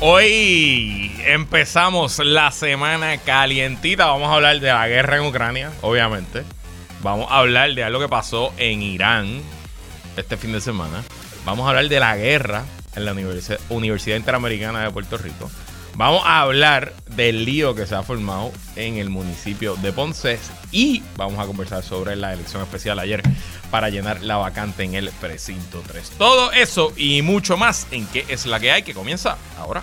Hoy empezamos la semana calientita. Vamos a hablar de la guerra en Ucrania, obviamente. Vamos a hablar de algo que pasó en Irán este fin de semana. Vamos a hablar de la guerra en la Universidad Interamericana de Puerto Rico. Vamos a hablar del lío que se ha formado en el municipio de Ponce y vamos a conversar sobre la elección especial ayer para llenar la vacante en el precinto 3. Todo eso y mucho más en qué es la que hay que comienza ahora.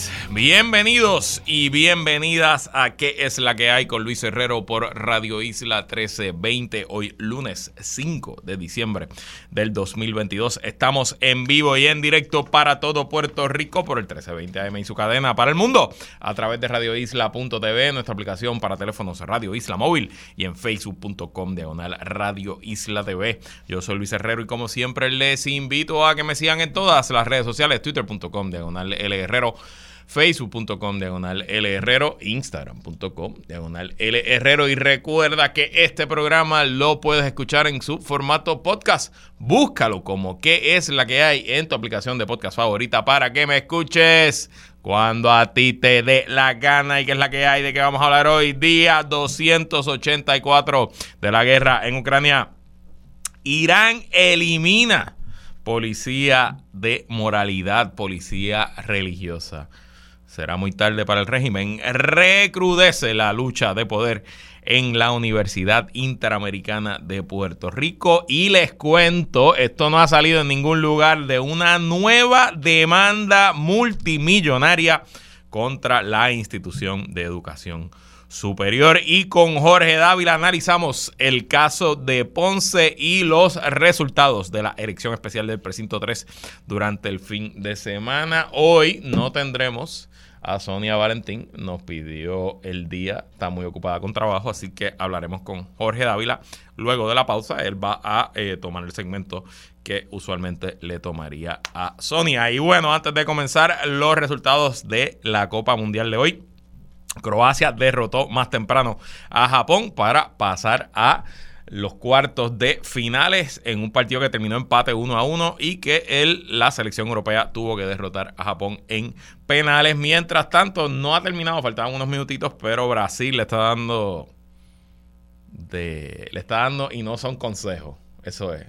Bienvenidos y bienvenidas a ¿Qué es la que hay con Luis Herrero por Radio Isla 1320? Hoy lunes 5 de diciembre del 2022. Estamos en vivo y en directo para todo Puerto Rico por el 1320 AM y su cadena para el mundo a través de radioisla.tv, nuestra aplicación para teléfonos Radio Isla Móvil y en facebook.com diagonal Radio Isla TV. Yo soy Luis Herrero y como siempre les invito a que me sigan en todas las redes sociales, twitter.com diagonal L Herrero facebook.com diagonal L Herrero, instagram.com diagonal L Herrero y recuerda que este programa lo puedes escuchar en su formato podcast. Búscalo como qué es la que hay en tu aplicación de podcast favorita para que me escuches cuando a ti te dé la gana y qué es la que hay de que vamos a hablar hoy, día 284 de la guerra en Ucrania. Irán elimina policía de moralidad, policía religiosa. Será muy tarde para el régimen. Recrudece la lucha de poder en la Universidad Interamericana de Puerto Rico. Y les cuento, esto no ha salido en ningún lugar, de una nueva demanda multimillonaria contra la institución de educación superior. Y con Jorge Dávila analizamos el caso de Ponce y los resultados de la elección especial del precinto 3 durante el fin de semana. Hoy no tendremos a Sonia Valentín. Nos pidió el día, está muy ocupada con trabajo, así que hablaremos con Jorge Dávila. Luego de la pausa, él va a eh, tomar el segmento que usualmente le tomaría a Sonia. Y bueno, antes de comenzar, los resultados de la Copa Mundial de hoy. Croacia derrotó más temprano a Japón para pasar a los cuartos de finales en un partido que terminó empate 1 a 1 y que él, la selección europea tuvo que derrotar a Japón en penales. Mientras tanto, no ha terminado, faltaban unos minutitos, pero Brasil le está dando de, le está dando y no son consejos. Eso es.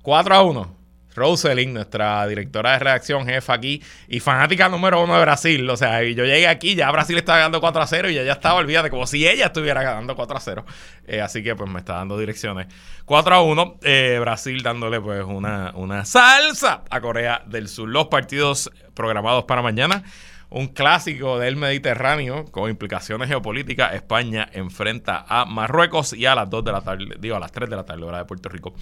4 a 1. Roselyn, nuestra directora de redacción, jefa aquí y fanática número uno de Brasil. O sea, yo llegué aquí, ya Brasil estaba ganando 4 a 0 y ella estaba olvidada, como si ella estuviera ganando 4 a 0. Eh, así que pues me está dando direcciones. 4 a 1, eh, Brasil dándole pues una, una salsa a Corea del Sur. Los partidos programados para mañana un clásico del Mediterráneo con implicaciones geopolíticas. España enfrenta a Marruecos y a las 2 de la tarde, digo a las 3 de la tarde, hora de Puerto Rico,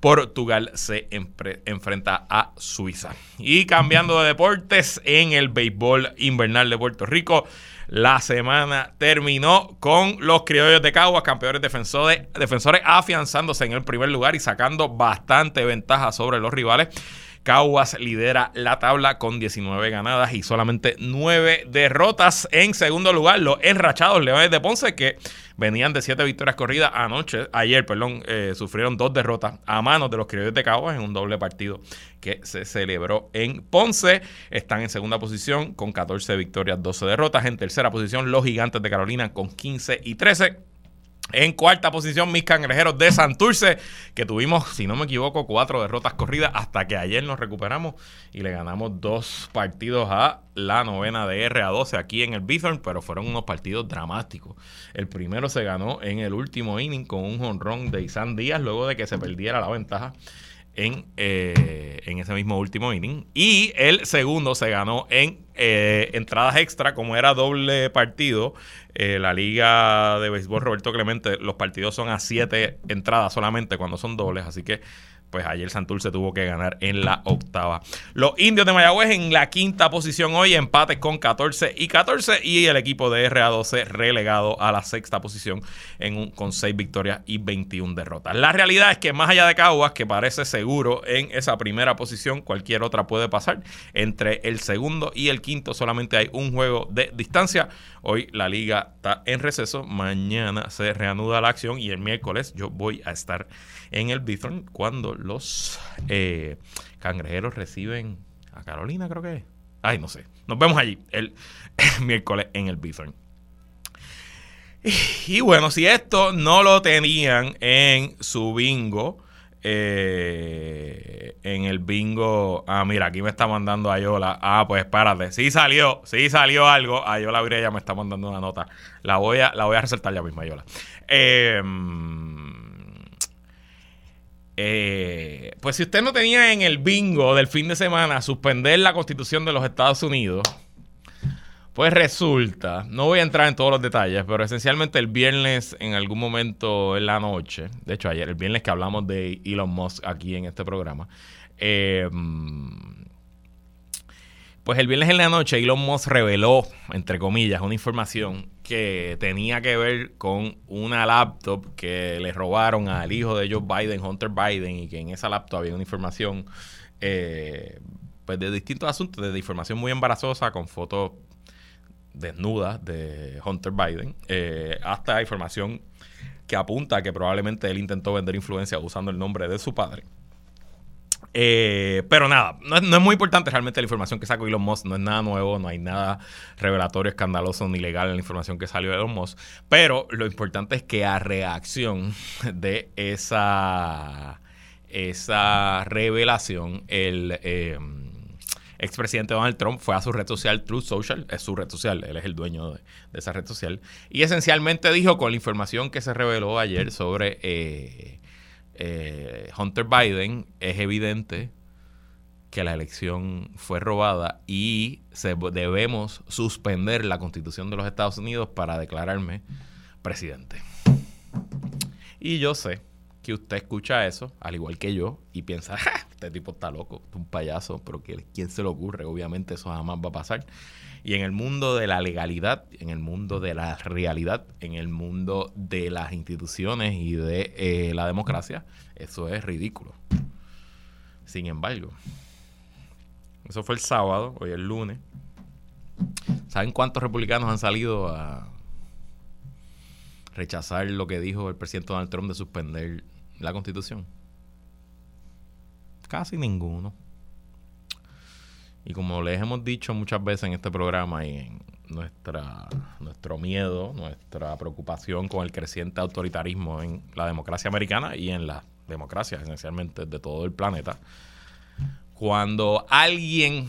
Portugal se enfrenta a Suiza. Y cambiando de deportes, en el béisbol invernal de Puerto Rico, la semana terminó con los criollos de Caguas, campeones defensores, defensores afianzándose en el primer lugar y sacando bastante ventaja sobre los rivales. Caguas lidera la tabla con 19 ganadas y solamente 9 derrotas. En segundo lugar, los enrachados Leones de Ponce, que venían de 7 victorias corridas anoche, ayer, perdón, eh, sufrieron dos derrotas a manos de los criollos de Caguas en un doble partido que se celebró en Ponce. Están en segunda posición con 14 victorias, 12 derrotas. En tercera posición, los gigantes de Carolina con 15 y 13. En cuarta posición, mis cangrejeros de Santurce, que tuvimos, si no me equivoco, cuatro derrotas corridas hasta que ayer nos recuperamos y le ganamos dos partidos a la novena de R a 12 aquí en el Bithorn, pero fueron unos partidos dramáticos. El primero se ganó en el último inning con un jonrón de Isan Díaz luego de que se perdiera la ventaja en, eh, en ese mismo último inning. Y el segundo se ganó en eh, entradas extra, como era doble partido. Eh, la liga de béisbol Roberto Clemente, los partidos son a siete entradas solamente cuando son dobles, así que pues ayer Santurce tuvo que ganar en la octava. Los indios de Mayagüez en la quinta posición hoy, empates con 14 y 14. Y el equipo de RA12 relegado a la sexta posición con 6 victorias y 21 derrotas. La realidad es que más allá de Caguas, que parece seguro en esa primera posición, cualquier otra puede pasar. Entre el segundo y el quinto solamente hay un juego de distancia. Hoy la liga está en receso. Mañana se reanuda la acción y el miércoles yo voy a estar en el Bithorn cuando los eh, cangrejeros reciben a Carolina, creo que es. Ay, no sé. Nos vemos allí el, miércoles en el Bithorn. Y, bueno, si esto no lo tenían en su bingo, eh, en el bingo. Ah, mira, aquí me está mandando Ayola. Ah, pues espérate. Sí salió, sí salió algo. Ayola Virella me está mandando una nota. La voy a, la voy a resaltar ya mismo, Ayola. Eh, eh, pues si usted no tenía en el bingo del fin de semana suspender la constitución de los Estados Unidos, pues resulta, no voy a entrar en todos los detalles, pero esencialmente el viernes en algún momento en la noche, de hecho ayer, el viernes que hablamos de Elon Musk aquí en este programa, eh, pues el viernes en la noche Elon Musk reveló, entre comillas, una información que tenía que ver con una laptop que le robaron al hijo de Joe Biden, Hunter Biden, y que en esa laptop había una información eh, pues de distintos asuntos, de información muy embarazosa, con fotos desnudas de Hunter Biden, eh, hasta información que apunta a que probablemente él intentó vender influencia usando el nombre de su padre. Eh, pero nada, no es, muy importante realmente la información que sacó Elon Musk, no es nada nuevo, no hay nada revelatorio, escandaloso ni legal en la información que salió de Elon Musk, pero lo importante es que a reacción de esa, esa revelación, el... Eh, expresidente Donald Trump fue a su red social Truth Social, es su red social, él es el dueño de, esa red social, y esencialmente dijo con la información que se reveló ayer sobre eh, eh, Hunter Biden, es evidente que la elección fue robada y debemos suspender la constitución de los Estados Unidos para declararme presidente. Y yo sé que usted escucha eso, al igual que yo, y piensa, este tipo está loco, es un payaso, pero ¿quién se le ocurre? Obviamente eso jamás va a pasar. Y en el mundo de la legalidad, en el mundo de la realidad, en el mundo de las instituciones y de eh, la democracia, eso es ridículo. Sin embargo, eso fue el sábado, hoy es el lunes. ¿Saben cuántos republicanos han salido a rechazar lo que dijo el presidente Donald Trump de suspender la constitución? Casi ninguno. Y como les hemos dicho muchas veces en este programa y en nuestra, nuestro miedo, nuestra preocupación con el creciente autoritarismo en la democracia americana y en la democracia esencialmente de todo el planeta, cuando alguien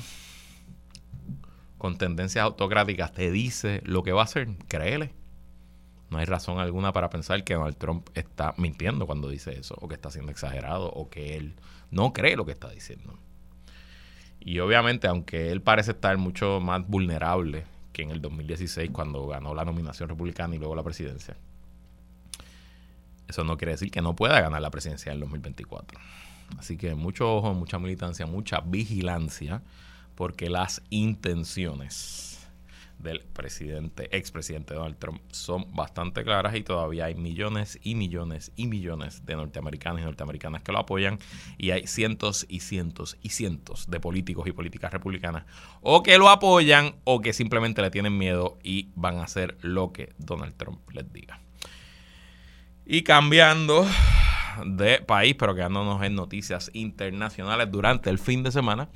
con tendencias autocráticas te dice lo que va a hacer, créele. No hay razón alguna para pensar que Donald Trump está mintiendo cuando dice eso, o que está siendo exagerado, o que él no cree lo que está diciendo. Y obviamente, aunque él parece estar mucho más vulnerable que en el 2016 cuando ganó la nominación republicana y luego la presidencia, eso no quiere decir que no pueda ganar la presidencia en el 2024. Así que mucho ojo, mucha militancia, mucha vigilancia, porque las intenciones del presidente, expresidente Donald Trump son bastante claras y todavía hay millones y millones y millones de norteamericanos y norteamericanas que lo apoyan y hay cientos y cientos y cientos de políticos y políticas republicanas o que lo apoyan o que simplemente le tienen miedo y van a hacer lo que Donald Trump les diga. Y cambiando de país, pero quedándonos en noticias internacionales durante el fin de semana,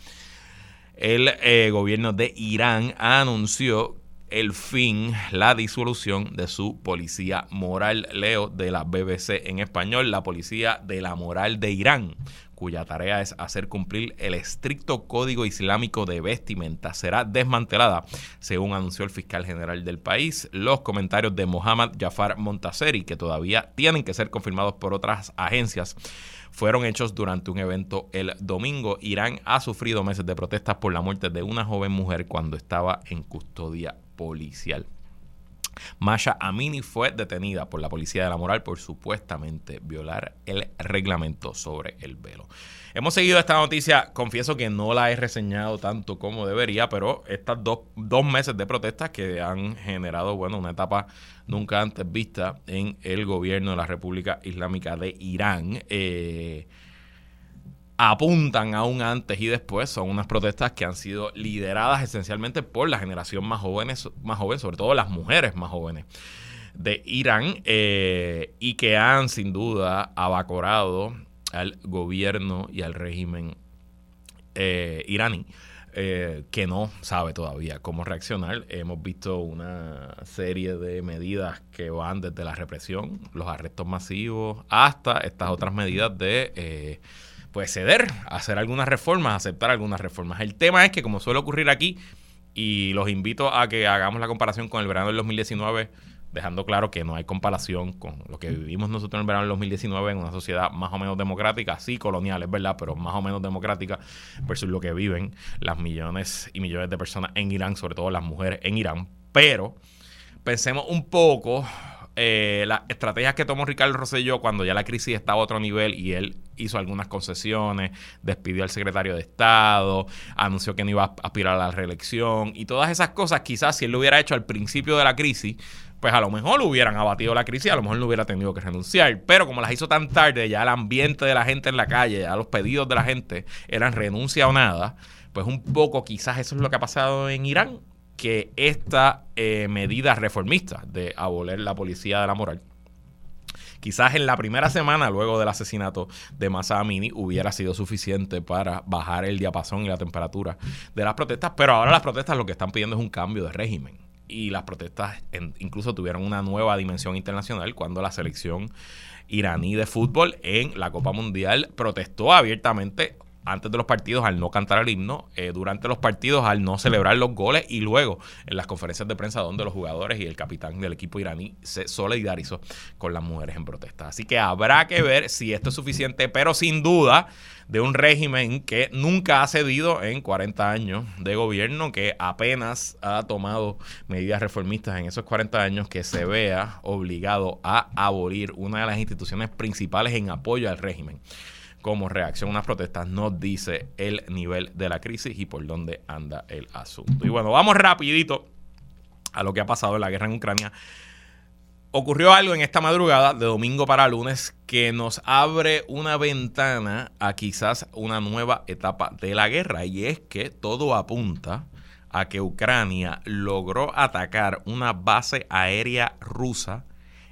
el eh, gobierno de Irán anunció el fin, la disolución de su policía moral, leo de la BBC en español, la policía de la moral de Irán, cuya tarea es hacer cumplir el estricto código islámico de vestimenta, será desmantelada, según anunció el fiscal general del país. Los comentarios de Mohammad Jafar Montaseri, que todavía tienen que ser confirmados por otras agencias, fueron hechos durante un evento el domingo. Irán ha sufrido meses de protestas por la muerte de una joven mujer cuando estaba en custodia policial. Masha Amini fue detenida por la policía de la moral por supuestamente violar el reglamento sobre el velo. Hemos seguido esta noticia, confieso que no la he reseñado tanto como debería, pero estas dos, meses de protestas que han generado, bueno, una etapa nunca antes vista en el gobierno de la República Islámica de Irán. Eh, apuntan a un antes y después. Son unas protestas que han sido lideradas esencialmente por la generación más jóvenes, más joven, sobre todo las mujeres más jóvenes de Irán, eh, y que han sin duda abacorado al gobierno y al régimen eh, iraní. Eh, que no sabe todavía cómo reaccionar. Hemos visto una serie de medidas que van desde la represión, los arrestos masivos, hasta estas otras medidas de pues ceder, hacer algunas reformas, aceptar algunas reformas. El tema es que como suele ocurrir aquí, y los invito a que hagamos la comparación con el verano del 2019, dejando claro que no hay comparación con lo que vivimos nosotros en el verano del 2019 en una sociedad más o menos democrática, sí colonial, es verdad, pero más o menos democrática versus lo que viven las millones y millones de personas en Irán, sobre todo las mujeres en Irán. Pero pensemos un poco eh, las estrategias que tomó Ricardo Rosselló cuando ya la crisis estaba a otro nivel y él hizo algunas concesiones, despidió al secretario de Estado, anunció que no iba a aspirar a la reelección y todas esas cosas, quizás si él lo hubiera hecho al principio de la crisis, pues a lo mejor hubieran abatido la crisis, a lo mejor no hubiera tenido que renunciar. Pero como las hizo tan tarde, ya el ambiente de la gente en la calle, ya los pedidos de la gente eran renuncia o nada, pues un poco quizás eso es lo que ha pasado en Irán que esta eh, medida reformista de aboler la policía de la moral quizás en la primera semana luego del asesinato de Masa Amini hubiera sido suficiente para bajar el diapasón y la temperatura de las protestas, pero ahora las protestas lo que están pidiendo es un cambio de régimen. Y las protestas incluso tuvieron una nueva dimensión internacional cuando la selección iraní de fútbol en la Copa Mundial protestó abiertamente antes de los partidos al no cantar el himno, eh, durante los partidos al no celebrar los goles y luego en las conferencias de prensa donde los jugadores y el capitán del equipo iraní se solidarizó con las mujeres en protesta. Así que habrá que ver si esto es suficiente, pero sin duda de un régimen que nunca ha cedido en 40 años de gobierno, que apenas ha tomado medidas reformistas en esos 40 años, que se vea obligado a abolir una de las instituciones principales en apoyo al régimen como reacción a unas protestas nos dice el nivel de la crisis y por dónde anda el asunto. Y bueno, vamos rapidito a lo que ha pasado en la guerra en Ucrania. Ocurrió algo en esta madrugada de domingo para lunes que nos abre una ventana a quizás una nueva etapa de la guerra y es que todo apunta a que Ucrania logró atacar una base aérea rusa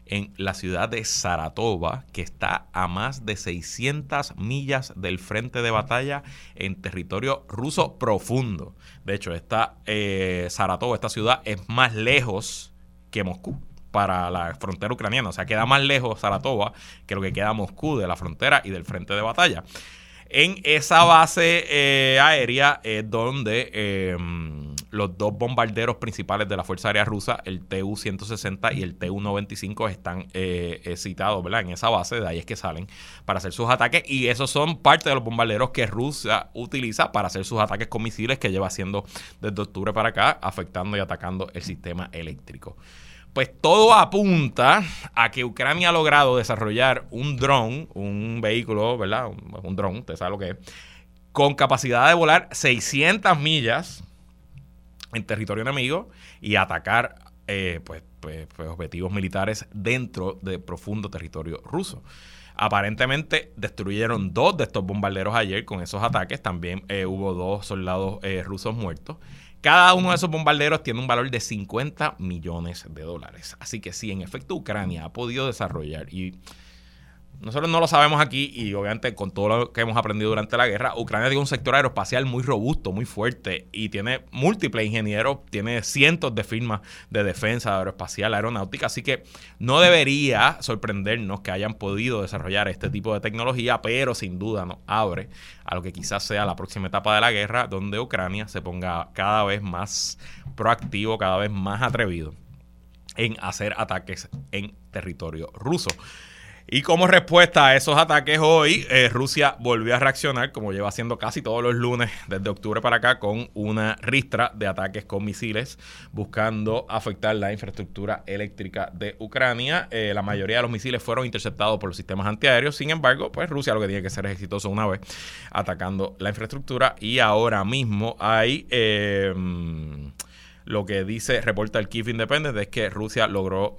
en la ciudad de Saratova, que está a más de 600 millas del frente de batalla en territorio ruso profundo. De hecho, esta eh, esta ciudad, es más lejos que Moscú para la frontera ucraniana. O sea, queda más lejos Saratova que lo que queda Moscú de la frontera y del frente de batalla. En esa base eh, aérea es donde em, los dos bombarderos principales de la Fuerza Aérea Rusa, el Tu-160 y el Tu-95, están eh, eh, citados ¿verdad? en esa base. De ahí es que salen para hacer sus ataques. Y esos son parte de los bombarderos que Rusia utiliza para hacer sus ataques con misiles que lleva haciendo desde octubre para acá, afectando y atacando el sistema eléctrico. Pues todo apunta a que Ucrania ha logrado desarrollar un dron, un vehículo, ¿verdad? Un, dron, usted sabe lo que es, con capacidad de volar 600 millas en territorio enemigo y atacar eh, pues, pues, pues, objetivos militares dentro de profundo territorio ruso. Aparentemente destruyeron dos de estos bombarderos ayer con esos ataques. También eh, hubo dos soldados eh, rusos muertos. Cada uno de esos bombarderos tiene un valor de 50 millones de dólares. Así que sí, en efecto, Ucrania ha podido desarrollar y nosotros no lo sabemos aquí y obviamente con todo lo que hemos aprendido durante la guerra, Ucrania tiene un sector aeroespacial muy robusto, muy fuerte y tiene múltiples ingenieros, tiene cientos de firmas de defensa aeroespacial, aeronáutica, así que no debería sorprendernos que hayan podido desarrollar este tipo de tecnología, pero sin duda nos abre a lo que quizás sea la próxima etapa de la guerra, donde Ucrania se ponga cada vez más proactivo, cada vez más atrevido en hacer ataques en territorio ruso. Y como respuesta a esos ataques hoy, eh, Rusia volvió a reaccionar, como lleva haciendo casi todos los lunes desde octubre para acá, con una ristra de ataques con misiles, buscando afectar la infraestructura eléctrica de Ucrania. Eh, la mayoría de los misiles fueron interceptados por los sistemas antiaéreos. Sin embargo, pues Rusia lo que tiene que ser es exitoso una vez atacando la infraestructura. Y ahora mismo hay... Eh, lo que dice, reporta el Kiev Independent, es que Rusia logró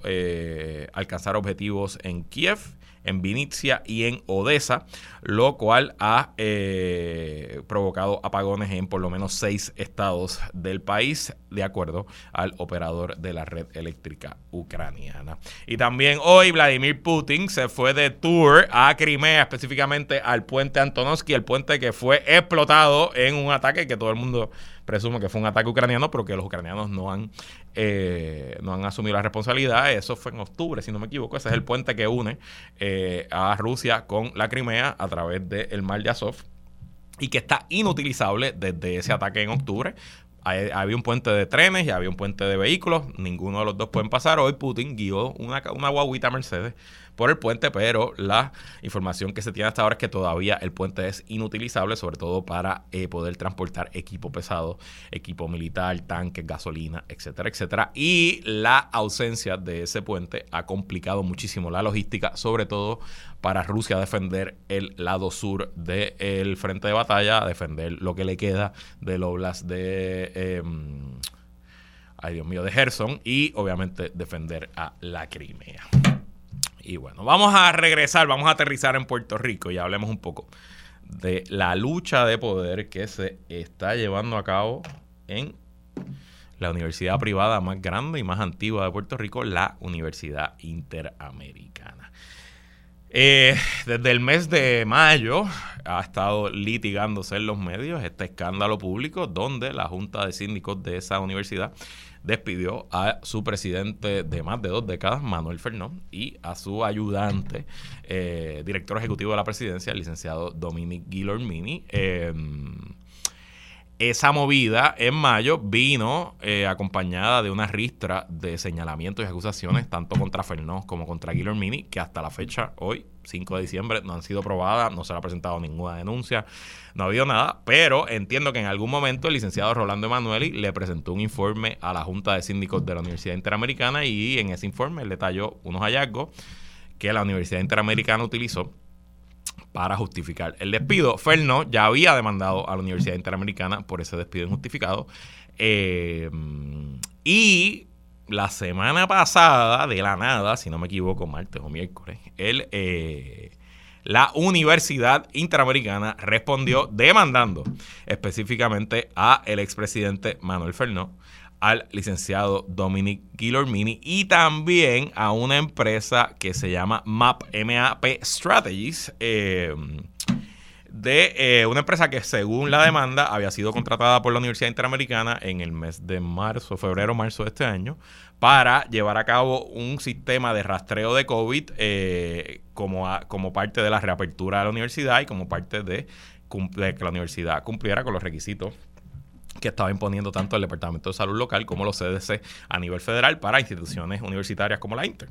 alcanzar objetivos en Kiev en Vinitsia y en Odessa, lo cual ha eh, provocado apagones en por lo menos seis estados del país, de acuerdo al operador de la red eléctrica ucraniana. Y también hoy Vladimir Putin se fue de tour a Crimea, específicamente al puente Antonovsky, el puente que fue explotado en un ataque que todo el mundo presume que fue un ataque ucraniano, pero que los ucranianos no han, eh, no han asumido la responsabilidad. Eso fue en octubre, si no me equivoco. Ese es el puente que une eh, a Rusia con la Crimea a través del mar de Azov y que está inutilizable desde ese ataque en octubre. había un puente de trenes y había un puente de vehículos, ninguno de los dos pueden pasar. Hoy Putin guió una, una guaguita Mercedes por el puente, pero la información que se tiene hasta ahora es que todavía el puente es inutilizable, sobre todo para eh, poder transportar equipo pesado, equipo militar, tanques, gasolina, etcétera, etcétera. Y la ausencia de ese puente ha complicado muchísimo la logística, sobre todo para Rusia defender el lado sur del frente de batalla, defender lo que le queda del oblast de... Em, ay Dios mío, de Gerson y obviamente defender a la Crimea. Y bueno, vamos a regresar, vamos a aterrizar en Puerto Rico y hablemos un poco de la lucha de poder que se está llevando a cabo en la universidad privada más grande y más antigua de Puerto Rico, la Universidad Interamericana. Eh, desde el mes de mayo ha estado litigándose en los medios este escándalo público donde la Junta de Síndicos de esa universidad despidió a su presidente de más de dos décadas, Manuel Fernón, y a su ayudante, eh, director ejecutivo de la presidencia, el licenciado Dominic Guillermini. Em, esa movida en mayo vino eh, acompañada de una ristra de señalamientos y acusaciones tanto contra Fernó como contra Guillermini, que hasta la fecha, hoy, 5 de diciembre, no han sido probadas, no se le ha presentado ninguna denuncia, no ha habido nada, pero entiendo que en algún momento el licenciado Rolando Emanueli le presentó un informe a la Junta de Síndicos de la Universidad Interamericana y en ese informe le detalló unos hallazgos que la Universidad Interamericana utilizó para justificar el despido. Ferno ya había demandado a la Universidad Interamericana por ese despido injustificado. Eh, y la semana pasada, de la nada, si no me equivoco, martes o miércoles, él, eh, la Universidad Interamericana respondió demandando específicamente a el expresidente Manuel Fernó al licenciado Dominic Guillermini y también a una empresa que se llama MAP, MAP Strategies, eh, de eh, una empresa que según la demanda había sido contratada por la Universidad Interamericana en el mes de marzo, febrero, marzo de este año, para llevar a cabo un sistema de rastreo de COVID eh, como, como parte de la reapertura de la universidad y como parte de, de que la universidad cumpliera con los requisitos que estaba imponiendo tanto el Departamento de Salud Local como los CDC a nivel federal para instituciones universitarias como la Inter.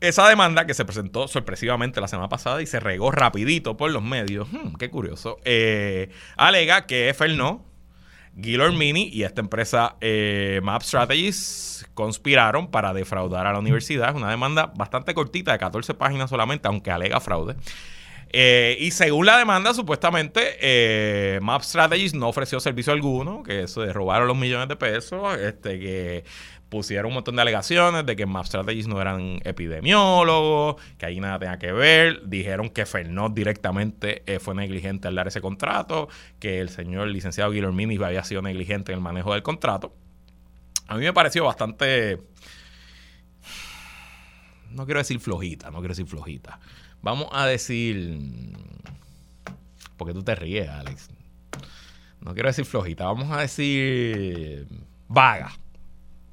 Esa demanda que se presentó sorpresivamente la semana pasada y se regó rapidito por los medios, hmm, qué curioso, eh, alega que Fernó, Mini y esta empresa eh, Map Strategies conspiraron para defraudar a la universidad. Es una demanda bastante cortita, de 14 páginas solamente, aunque alega fraude. Eh, y según la demanda, supuestamente, eh, Map Strategies no ofreció servicio alguno, que se robaron los millones de pesos, este, que pusieron un montón de alegaciones de que Map Strategies no eran epidemiólogos, que ahí nada tenía que ver. Dijeron que Fernot directamente eh, fue negligente al dar ese contrato, que el señor licenciado Guillermini había sido negligente en el manejo del contrato. A mí me pareció bastante. No quiero decir flojita, no quiero decir flojita. Vamos a decir. Porque tú te ríes, Alex. No quiero decir flojita, vamos a decir. vaga.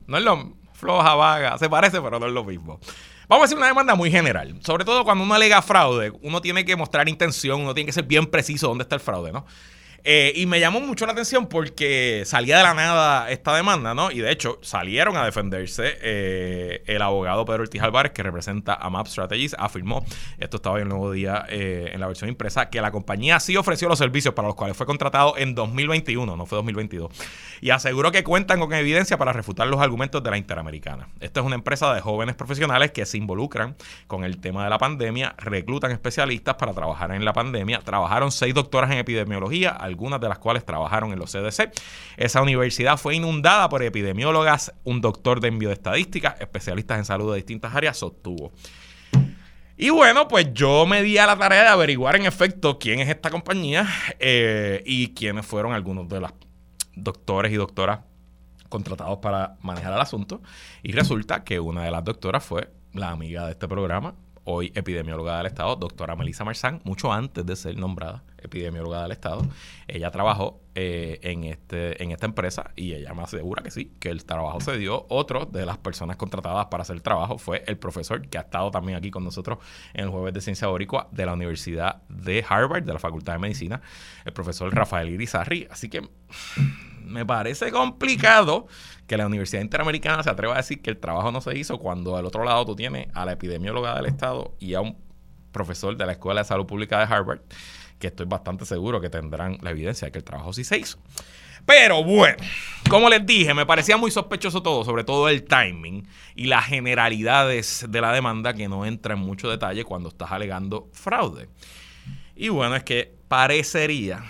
No es lo floja, vaga. Se parece, pero no es lo mismo. Vamos a decir una demanda muy general. Sobre todo cuando uno alega fraude, uno tiene que mostrar intención, uno tiene que ser bien preciso dónde está el fraude, ¿no? Eh, y me llamó mucho la atención porque salía de la nada esta demanda, ¿no? Y de hecho salieron a defenderse. Eh, el abogado Pedro Ortiz Álvarez, que representa a Map Strategies, afirmó, esto estaba en el nuevo día eh, en la versión impresa, que la compañía sí ofreció los servicios para los cuales fue contratado en 2021, no fue 2022. Y aseguró que cuentan con evidencia para refutar los argumentos de la Interamericana. Esta es una empresa de jóvenes profesionales que se involucran con el tema de la pandemia, reclutan especialistas para trabajar en la pandemia. Trabajaron seis doctoras en epidemiología, algunas de las cuales trabajaron en los CDC. Esa universidad fue inundada por epidemiólogas, un doctor de envío de estadística, especialistas en salud de distintas áreas, sostuvo. Y bueno, pues yo me di a la tarea de averiguar en efecto quién es esta compañía eh, y quiénes fueron algunos de los doctores y doctoras contratados para manejar el asunto. Y resulta que una de las doctoras fue la amiga de este programa, hoy epidemióloga del Estado, doctora Melissa Marzán, mucho antes de ser nombrada epidemióloga del Estado. Ella trabajó eh, en, este, en esta empresa y ella me asegura que sí, que el trabajo se dio. Otro de las personas contratadas para hacer el trabajo fue el profesor que ha estado también aquí con nosotros en el jueves de ciencia boricua de la Universidad de Harvard, de la Facultad de Medicina, el profesor Rafael Irizarri. Así que me parece complicado que la Universidad Interamericana se atreva a decir que el trabajo no se hizo cuando al otro lado tú tienes a la epidemióloga del Estado y a un profesor de la Escuela de Salud Pública de Harvard, que estoy bastante seguro que tendrán la evidencia de que el trabajo sí se hizo. Pero bueno, como les dije, me parecía muy sospechoso todo, sobre todo el timing y las generalidades de la demanda que no entra en mucho detalle cuando estás alegando fraude. Y bueno, es que parecería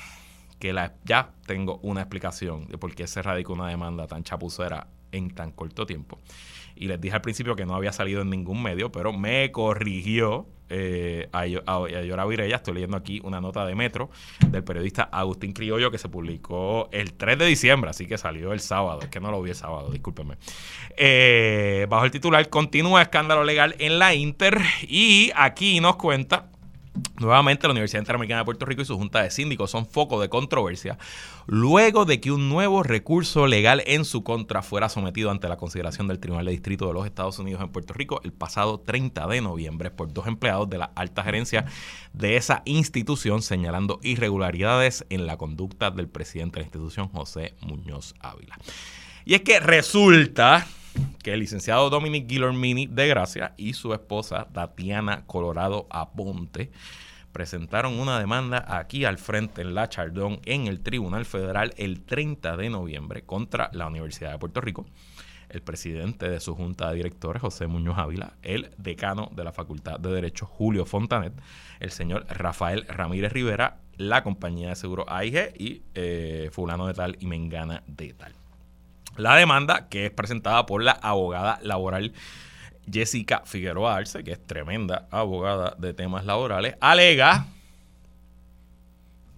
que la, ya tengo una explicación de por qué se radicó una demanda tan chapucera en tan corto tiempo. Y les dije al principio que no había salido en ningún medio, pero me corrigió eh, a, a, Virella. Estoy leyendo aquí una nota de Metro del periodista Agustín Criollo que se publicó el 3 de diciembre, así que salió el sábado. Es que no lo vi el sábado, discúlpenme. Eh, bajo el titular, continúa escándalo legal en la Inter. Y aquí nos cuenta Nuevamente, la Universidad Interamericana de Puerto Rico y su Junta de Síndicos son foco de controversia luego de que un nuevo recurso legal en su contra fuera sometido ante la consideración del Tribunal de Distrito de los Estados Unidos en Puerto Rico el pasado 30 de noviembre por dos empleados de la alta gerencia de esa institución señalando irregularidades en la conducta del presidente de la institución, José Muñoz Ávila. Y es que resulta que el licenciado Dominic Guillermini de Gracia y su esposa Tatiana Colorado Aponte presentaron una demanda aquí al frente en La Chardón en el Tribunal Federal el 30 de noviembre contra la Universidad de Puerto Rico, el presidente de su junta de directores, José Muñoz Ávila, el decano de la Facultad de Derecho, Julio Fontanet, el señor Rafael Ramírez Rivera, la compañía de seguro AIG y eh, fulano de tal y mengana de tal. La demanda, que es presentada por la abogada laboral Jessica Figueroa Arce, que es tremenda abogada de temas laborales, alega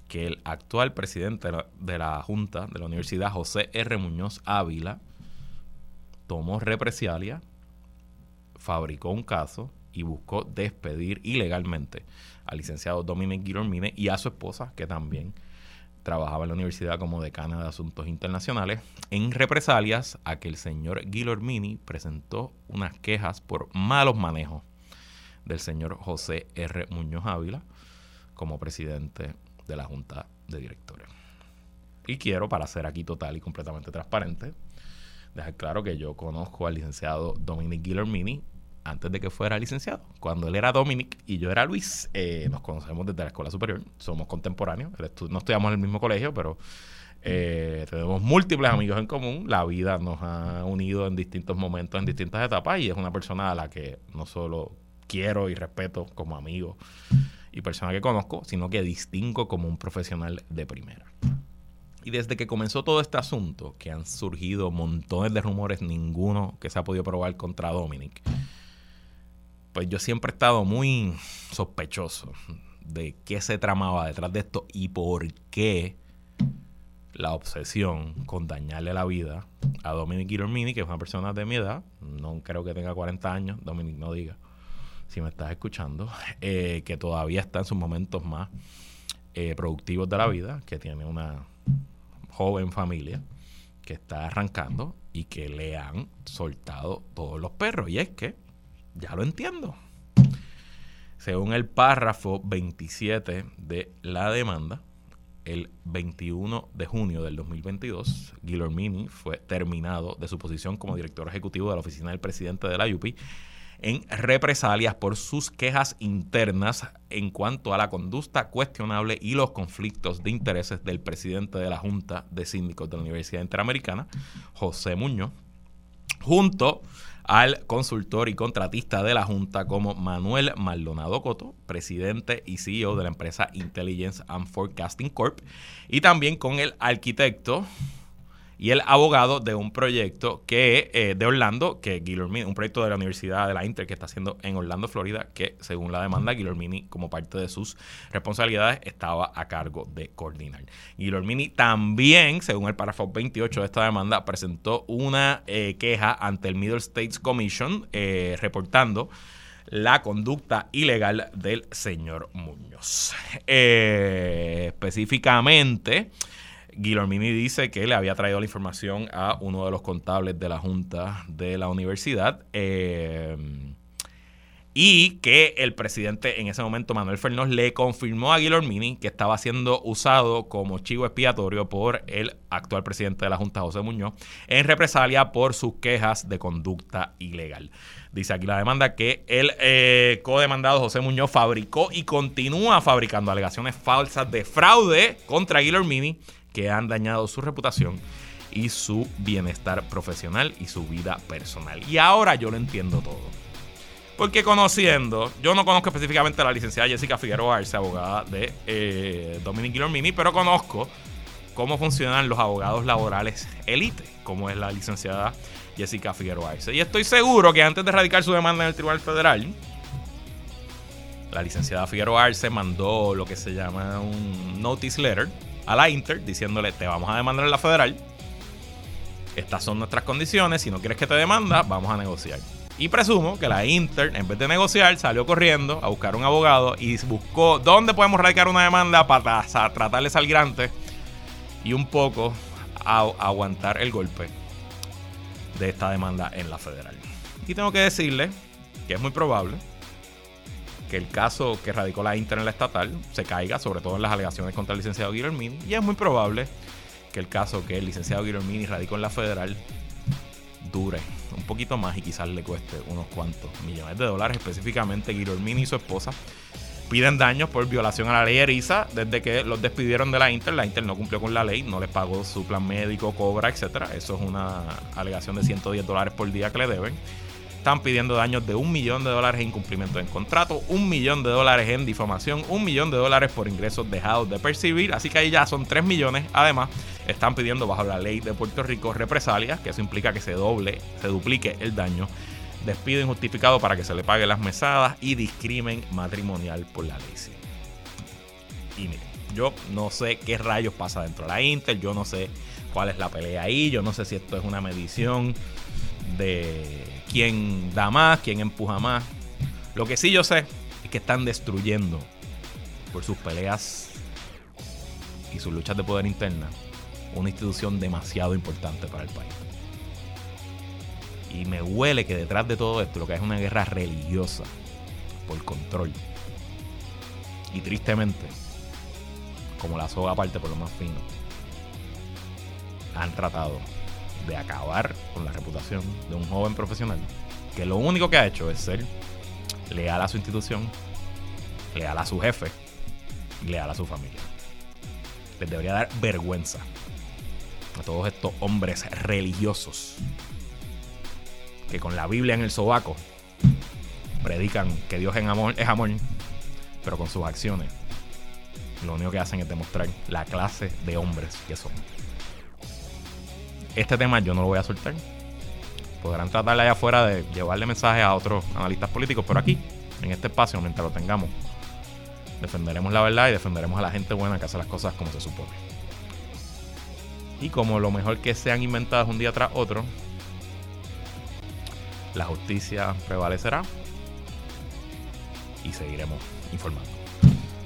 que el actual presidente de la Junta de la Universidad, José R. Muñoz Ávila, tomó represalia, fabricó un caso y buscó despedir ilegalmente al licenciado Dominic Guillermine y a su esposa, que también trabajaba en la universidad como decana de asuntos internacionales, en represalias a que el señor Guillermini presentó unas quejas por malos manejos del señor José R. Muñoz Ávila como presidente de la Junta de Directores. Y quiero, para ser aquí total y completamente transparente, dejar claro que yo conozco al licenciado Dominic Guillermini antes de que fuera licenciado. Cuando él era Dominic y yo era Luis, eh, nos conocemos desde la escuela superior, somos contemporáneos, no estudiamos en el mismo colegio, pero eh, tenemos múltiples amigos en común, la vida nos ha unido en distintos momentos, en distintas etapas, y es una persona a la que no solo quiero y respeto como amigo y persona que conozco, sino que distingo como un profesional de primera. Y desde que comenzó todo este asunto, que han surgido montones de rumores, ninguno que se ha podido probar contra Dominic, pues yo siempre he estado muy sospechoso de qué se tramaba detrás de esto y por qué la obsesión con dañarle la vida a Dominic Guillermini, que es una persona de mi edad, no creo que tenga 40 años, Dominic no diga, si me estás escuchando, eh, que todavía está en sus momentos más eh, productivos de la vida, que tiene una joven familia que está arrancando y que le han soltado todos los perros. Y es que ya lo entiendo. Según el párrafo 27 de la demanda, el 21 de junio del 2022, Guillermini fue terminado de su posición como director ejecutivo de la oficina del presidente de la UPI en represalias por sus quejas internas en cuanto a la conducta cuestionable y los conflictos de intereses del presidente de la Junta de Síndicos de la Universidad Interamericana, José Muñoz, junto al consultor y contratista de la Junta como Manuel Maldonado Coto, presidente y CEO de la empresa Intelligence and Forecasting Corp, y también con el arquitecto y el abogado de un proyecto que eh, de Orlando, que Guillermini, un proyecto de la Universidad de la Inter que está haciendo en Orlando, Florida, que según la demanda, Guillermini, como parte de sus responsabilidades, estaba a cargo de coordinar. Guillermini también, según el párrafo 28 de esta demanda, presentó una eh, queja ante el Middle States Commission eh, reportando la conducta ilegal del señor Muñoz. específicamente, Guillermini dice que le había traído la información a uno de los contables de la Junta de la Universidad eh, y que el presidente en ese momento, Manuel Fernández, le confirmó a Guillermini que estaba siendo usado como chivo expiatorio por el actual presidente de la Junta, José Muñoz, en represalia por sus quejas de conducta ilegal. Dice aquí la demanda que el eh, codemandado José Muñoz fabricó y continúa fabricando alegaciones falsas de fraude contra Guillermini que han dañado su reputación y su bienestar profesional y su vida personal. Y ahora yo lo entiendo todo. Porque conociendo, yo no conozco específicamente a la licenciada Jessica Figueroa Arce, abogada de eh, Dominic Guillermini, pero conozco cómo funcionan los abogados laborales elite, como es la licenciada Jessica Figueroa Arce. Y estoy seguro que antes de radicar su demanda en el Tribunal Federal, la licenciada Figueroa Arce mandó lo que se llama un notice letter a la Inter diciéndole te vamos a demandar en la federal. Estas son nuestras condiciones. Si no quieres que te demanda, vamos a negociar. Y presumo que la Inter, en vez de negociar, salió corriendo a buscar un abogado y buscó dónde podemos radicar una demanda para tratarle salgrante y un poco aguantar el golpe de esta demanda en la federal. Y tengo que decirle que es muy probable que el caso que radicó la Inter en la estatal se caiga, sobre todo en las alegaciones contra el licenciado Guillermini, y es muy probable que el caso que el licenciado Guillermini radicó en la federal dure un poquito más y quizás le cueste unos cuantos millones de dólares. Específicamente, Guillermini y su esposa piden daños por violación a la ley ERISA desde que los despidieron de la Inter. La Inter no cumplió con la ley, no les pagó su plan médico, cobra, etcétera. Eso es una alegación de 110 dólares por día que le deben están pidiendo daños de un millón de dólares en incumplimiento de contrato, un millón de dólares en difamación, un millón de dólares por ingresos dejados de percibir. Así que ahí ya son tres millones. Además, están pidiendo bajo la ley de Puerto Rico represalias, que eso implica que se doble, se duplique el daño. Despido injustificado para que se le pague las mesadas y discrimen matrimonial por la ley. Y miren, yo no sé qué rayos pasa dentro de la Inter, yo no sé cuál es la pelea ahí, yo no sé si esto es una medición de quién da más, quién empuja más. Lo que sí yo sé es que están destruyendo por sus peleas y sus luchas de poder interna una institución demasiado importante para el país. Y me huele que detrás de todo esto lo que es una guerra religiosa por control. Y tristemente, como la soga aparte por lo más fino, han tratado de acabar con la reputación de un joven profesional que lo único que ha hecho es ser leal a su institución, leal a su jefe y leal a su familia. Les debería dar vergüenza a todos estos hombres religiosos que con la Biblia en el sobaco predican que Dios es amor, es amor, pero con sus acciones lo único que hacen es demostrar la clase de hombres que son este tema yo no lo voy a soltar. Podrán tratar allá afuera de llevarle mensajes a otros analistas políticos, pero aquí, en este espacio, mientras lo tengamos, defenderemos la verdad y defenderemos a la gente buena que hace las cosas como se supone. Y como lo mejor que sean inventadas un día tras otro, la justicia prevalecerá y seguiremos informando.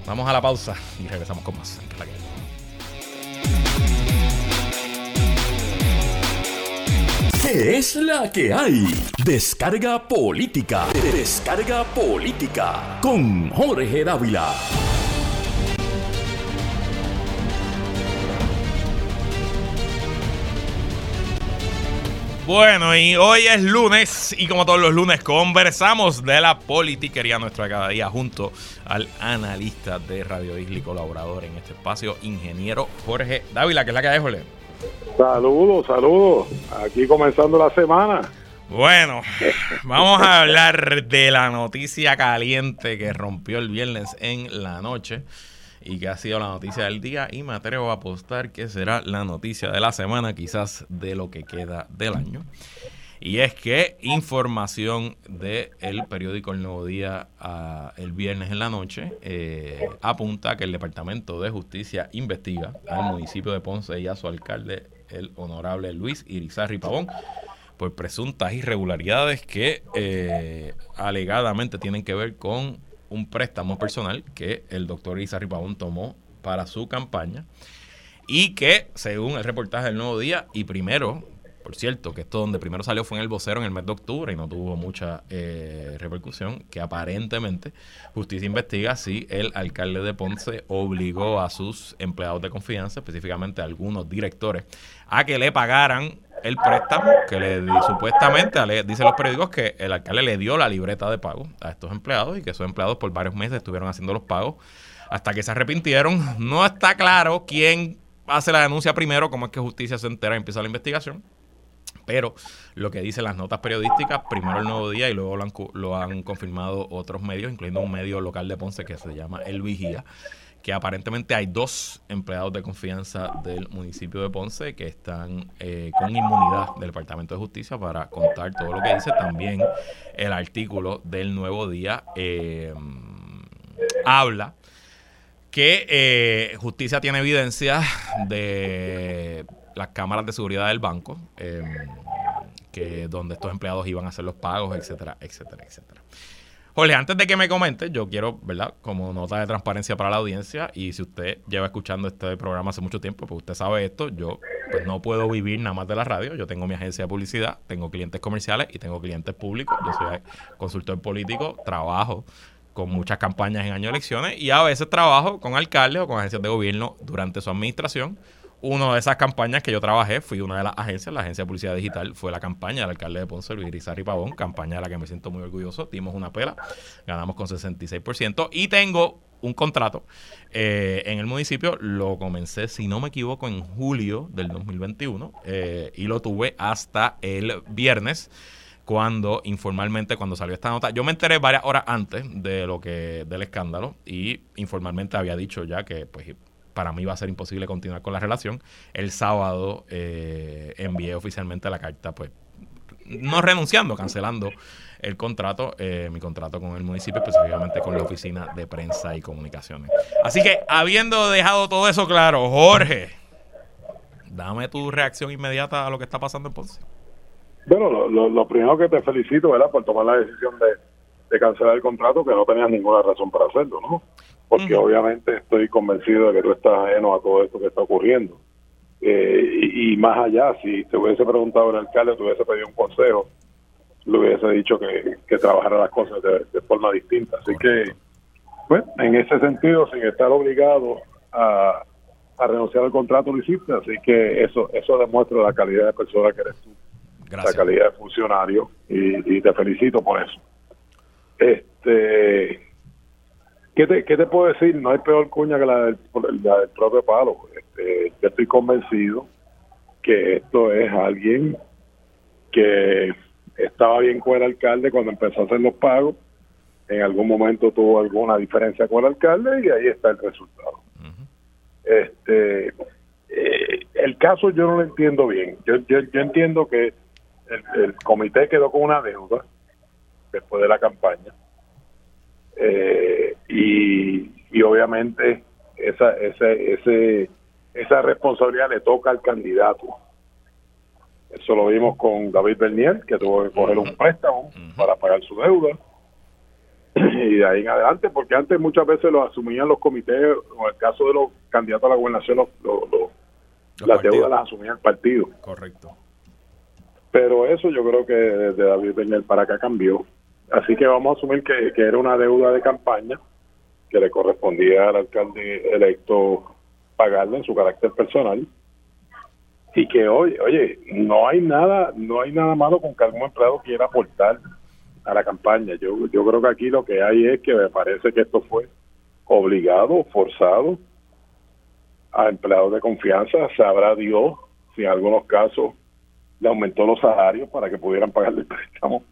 Vamos a la pausa y regresamos con más. ¿Qué es la que hay? Descarga política. Descarga política con Jorge Dávila. Bueno, y hoy es lunes y como todos los lunes conversamos de la politiquería nuestra cada día junto al analista de Radio Isla y colaborador en este espacio, ingeniero Jorge Dávila, que es la que hay, Jorge. Saludos, saludos. Aquí comenzando la semana. Bueno, vamos a hablar de la noticia caliente que rompió el viernes en la noche y que ha sido la noticia del día y me atrevo a apostar que será la noticia de la semana, quizás de lo que queda del año. Y es que información del el periódico El Nuevo Día el viernes en la noche eh, apunta que el Departamento de Justicia investiga al municipio de Ponce y a su alcalde, el honorable Luis Irizarri Pavón, por presuntas irregularidades que eh, alegadamente tienen que ver con un préstamo personal que el doctor Isa Pavón tomó para su campaña y que, según el reportaje del Nuevo Día, y primero, por cierto, que esto donde primero salió fue en el vocero en el mes de octubre y no tuvo mucha eh, repercusión, que aparentemente Justicia investiga si el alcalde de Ponce obligó a sus empleados de confianza, específicamente a algunos directores, a que le pagaran el préstamo que le supuestamente dicen los periódicos que el alcalde le dio la libreta de pago a estos empleados y que esos empleados por varios meses estuvieron haciendo los pagos hasta que se arrepintieron. No está claro quién hace la denuncia primero, cómo es que justicia se entera y empieza la investigación. Pero lo que dicen las notas periodísticas, primero el Nuevo Día y luego lo han, confirmado otros medios, incluyendo un medio local de Ponce que se llama El Vigía, que aparentemente hay dos empleados de confianza del municipio de Ponce que están eh, con inmunidad del Departamento de Justicia para contar todo lo que dice. También el artículo del Nuevo Día eh, habla que eh, Justicia tiene evidencia de las cámaras de seguridad del banco, que donde estos empleados iban a hacer los pagos, etcétera, etcétera, etcétera. Jorge, antes de que me comente, yo quiero, ¿verdad? Como nota de transparencia para la audiencia, y si usted lleva escuchando este programa hace mucho tiempo, pues usted sabe esto, yo pues no puedo vivir nada más de la radio, yo tengo mi agencia de publicidad, tengo clientes comerciales y tengo clientes públicos, yo soy consultor político, trabajo con muchas campañas en año de elecciones y a veces trabajo con alcaldes o con agencias de gobierno durante su administración una de esas campañas que yo trabajé, fui una de las agencias, la agencia de publicidad digital, fue la campaña del alcalde de Ponce, Luis Irizarry Pavón, campaña de la que me siento muy orgulloso. Dimos una pela, ganamos con 66% y tengo un contrato eh, en el municipio. Lo comencé, si no me equivoco, en julio del 2021 eh, y lo tuve hasta el viernes cuando informalmente cuando salió esta nota yo me enteré varias horas antes de lo que del escándalo y informalmente había dicho ya que pues para mí va a ser imposible continuar con la relación. El sábado eh, envié oficialmente la carta, pues no renunciando, cancelando el contrato, eh, mi contrato con el municipio, específicamente con la oficina de prensa y comunicaciones. Así que, habiendo dejado todo eso claro, Jorge, dame tu reacción inmediata a lo que está pasando en Ponce. Bueno, lo, primero que te felicito, ¿verdad? Por tomar la decisión de, de cancelar el contrato, que no tenías ninguna razón para hacerlo, ¿no? Porque obviamente estoy convencido de que tú estás ajeno a todo esto que está ocurriendo. Eh, y, más allá, si te hubiese preguntado el alcalde, te hubiese pedido un consejo, le hubiese dicho que, que trabajara las cosas de, forma distinta. Así que, bueno, en ese sentido, sin estar obligado a, renunciar al contrato, lo hiciste. Así que eso eso demuestra la calidad de persona que eres tú, la calidad de funcionario, y, y te felicito por eso. Este ¿Qué te, ¿Qué te puedo decir? No hay peor cuña que la del, propio palo. Este, yo estoy convencido que esto es alguien que estaba bien con el alcalde cuando empezó a hacer los pagos. En algún momento tuvo alguna diferencia con el alcalde y ahí está el resultado. Este, eh, el caso yo no lo entiendo bien. Yo, yo, entiendo que el comité quedó con una deuda después de la campaña eh, y, y obviamente esa, ese, ese, esa responsabilidad le toca al candidato. Eso lo vimos con David Bernier, que tuvo que coger un préstamo para pagar su deuda. Y de ahí en adelante, porque antes muchas veces lo asumían los comités, o en el caso de los candidatos a la gobernación, los, las deudas las asumía el partido. Correcto. Pero eso yo creo que desde David Bernier para acá cambió. Así que vamos a asumir que, era una deuda de campaña que le correspondía al alcalde electo pagarle en su carácter personal. y que hoy, oye, no hay nada, no hay nada malo con que algún empleado quiera aportar a la campaña. Yo, yo creo que aquí lo que hay es que me parece que esto fue obligado, forzado a empleados de confianza, sabrá Dios si en algunos casos le aumentó los salarios para que pudieran pagar el préstamo.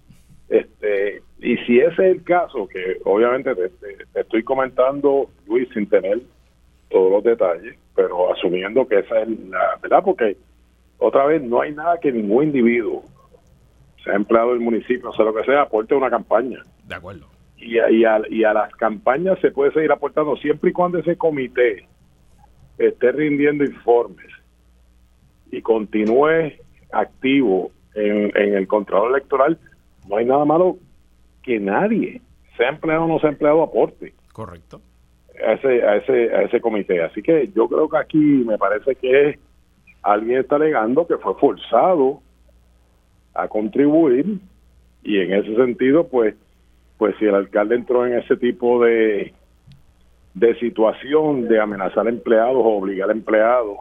Este, y si ese es el caso, que obviamente te, estoy comentando, Luis, sin tener todos los detalles, pero asumiendo que esa es la verdad, porque otra vez no hay nada que ningún individuo, sea empleado del municipio, sea lo que sea, aporte a una campaña. De acuerdo. Y a, y, a, y a las campañas se puede seguir aportando siempre y cuando ese comité esté rindiendo informes y continúe activo en, el control electoral, no hay nada malo que nadie, sea empleado o no sea empleado, aporte. Correcto. A ese, a ese, a ese comité. Así que yo creo que aquí me parece que alguien está alegando que fue forzado a contribuir y en ese sentido, pues, pues si el alcalde entró en ese tipo de, de situación de amenazar a empleados o obligar a empleados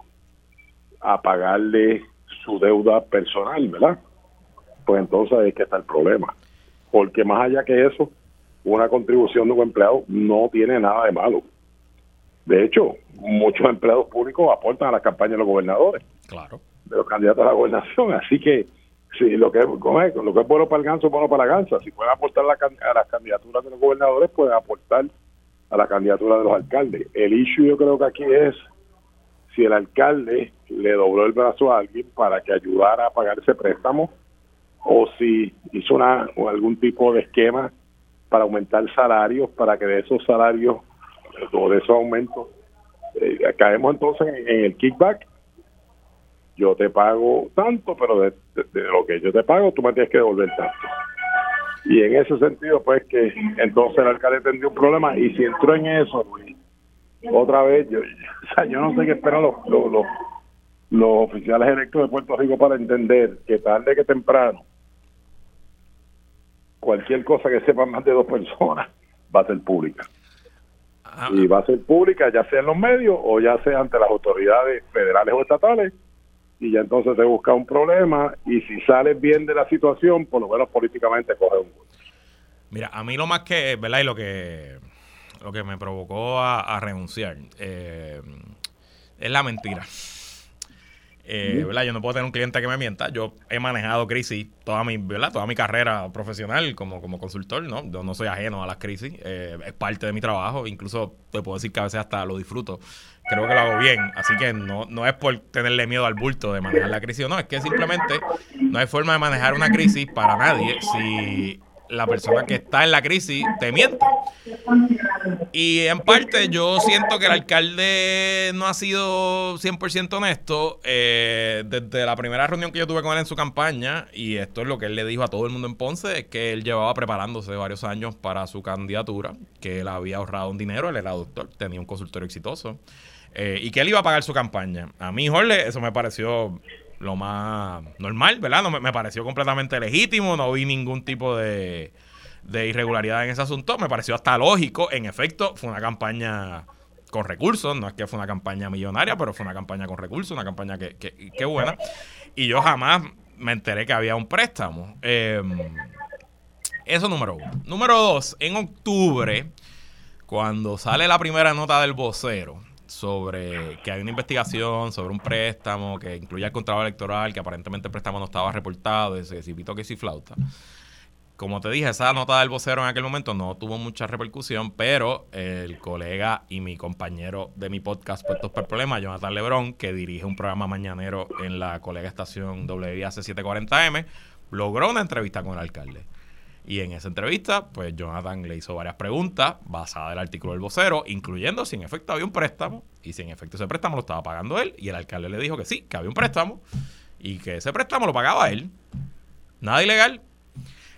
a pagarle su deuda personal, ¿verdad? Pues entonces es que está el problema. Porque más allá que eso, una contribución de un empleado no tiene nada de malo. De hecho, muchos empleados públicos aportan a las campañas de los gobernadores. Claro. De los candidatos a la gobernación. Así que, sí, lo que, es, lo que es bueno para el ganso es bueno para la gansa. Si pueden aportar a las candidaturas de los gobernadores, pueden aportar a la candidatura de los alcaldes. El issue yo creo que aquí es si el alcalde le dobló el brazo a alguien para que ayudara a pagar ese préstamo o si hizo una o algún tipo de esquema para aumentar salarios para que de esos salarios o de esos aumentos eh, caemos entonces en, el kickback. Yo te pago tanto pero de, lo que yo te pago tú me tienes que devolver tanto. Y en ese sentido pues que entonces el alcalde tendría un problema. Y si entró en eso otra vez, yo, yo no sé qué esperan los, los, los, oficiales electos de Puerto Rico para entender que tarde que temprano cualquier cosa que sepan más de dos personas va a ser pública. Ah, y va a ser pública ya sea en los medios o ya sea ante las autoridades federales o estatales y ya entonces se busca un problema y si sales bien de la situación, por lo menos políticamente coge un... Mira, a mí lo más que, ¿verdad? Y lo que lo que me provocó a, renunciar eh, es la mentira. Eh, ¿verdad? Yo no puedo tener un cliente que me mienta. Yo he manejado crisis toda mi, ¿verdad? Toda mi carrera profesional como, como consultor, ¿no? Yo no soy ajeno a las crisis. Eh, es parte de mi trabajo. Incluso te puedo decir que a veces hasta lo disfruto. Creo que lo hago bien. Así que no, no es por tenerle miedo al bulto de manejar la crisis o no. Es que simplemente no hay forma de manejar una crisis para nadie si la persona que está en la crisis te miente. Y en parte yo siento que el alcalde no ha sido 100% honesto eh, desde la primera reunión que yo tuve con él en su campaña, y esto es lo que él le dijo a todo el mundo en Ponce, es que él llevaba preparándose varios años para su candidatura, que él había ahorrado un dinero, él era doctor, tenía un consultorio exitoso, eh, y que él iba a pagar su campaña. A mí, Jorge, eso me pareció lo más normal, ¿verdad? No, me, pareció completamente legítimo, no vi ningún tipo de, irregularidad en ese asunto, me pareció hasta lógico, en efecto, fue una campaña con recursos, no es que fue una campaña millonaria, pero fue una campaña con recursos, una campaña que, que, buena, y yo jamás me enteré que había un préstamo. Em, eso número uno. Número dos, en octubre, cuando sale la primera nota del vocero, sobre que hay una investigación sobre un préstamo que incluye el contrato electoral, que aparentemente el préstamo no estaba reportado, si pito que si flauta. Como te dije, esa nota del vocero en aquel momento no tuvo mucha repercusión, pero el colega y mi compañero de mi podcast Puestos por Problemas, Jonathan Lebrón, que dirige un programa mañanero en la colega estación WIAC 740M, logró una entrevista con el alcalde. Y en esa entrevista, pues Jonathan le hizo varias preguntas basadas en el artículo del vocero, incluyendo si en efecto había un préstamo y si en efecto ese préstamo lo estaba pagando él. Y el alcalde le dijo que sí, que había un préstamo y que ese préstamo lo pagaba él. Nada ilegal.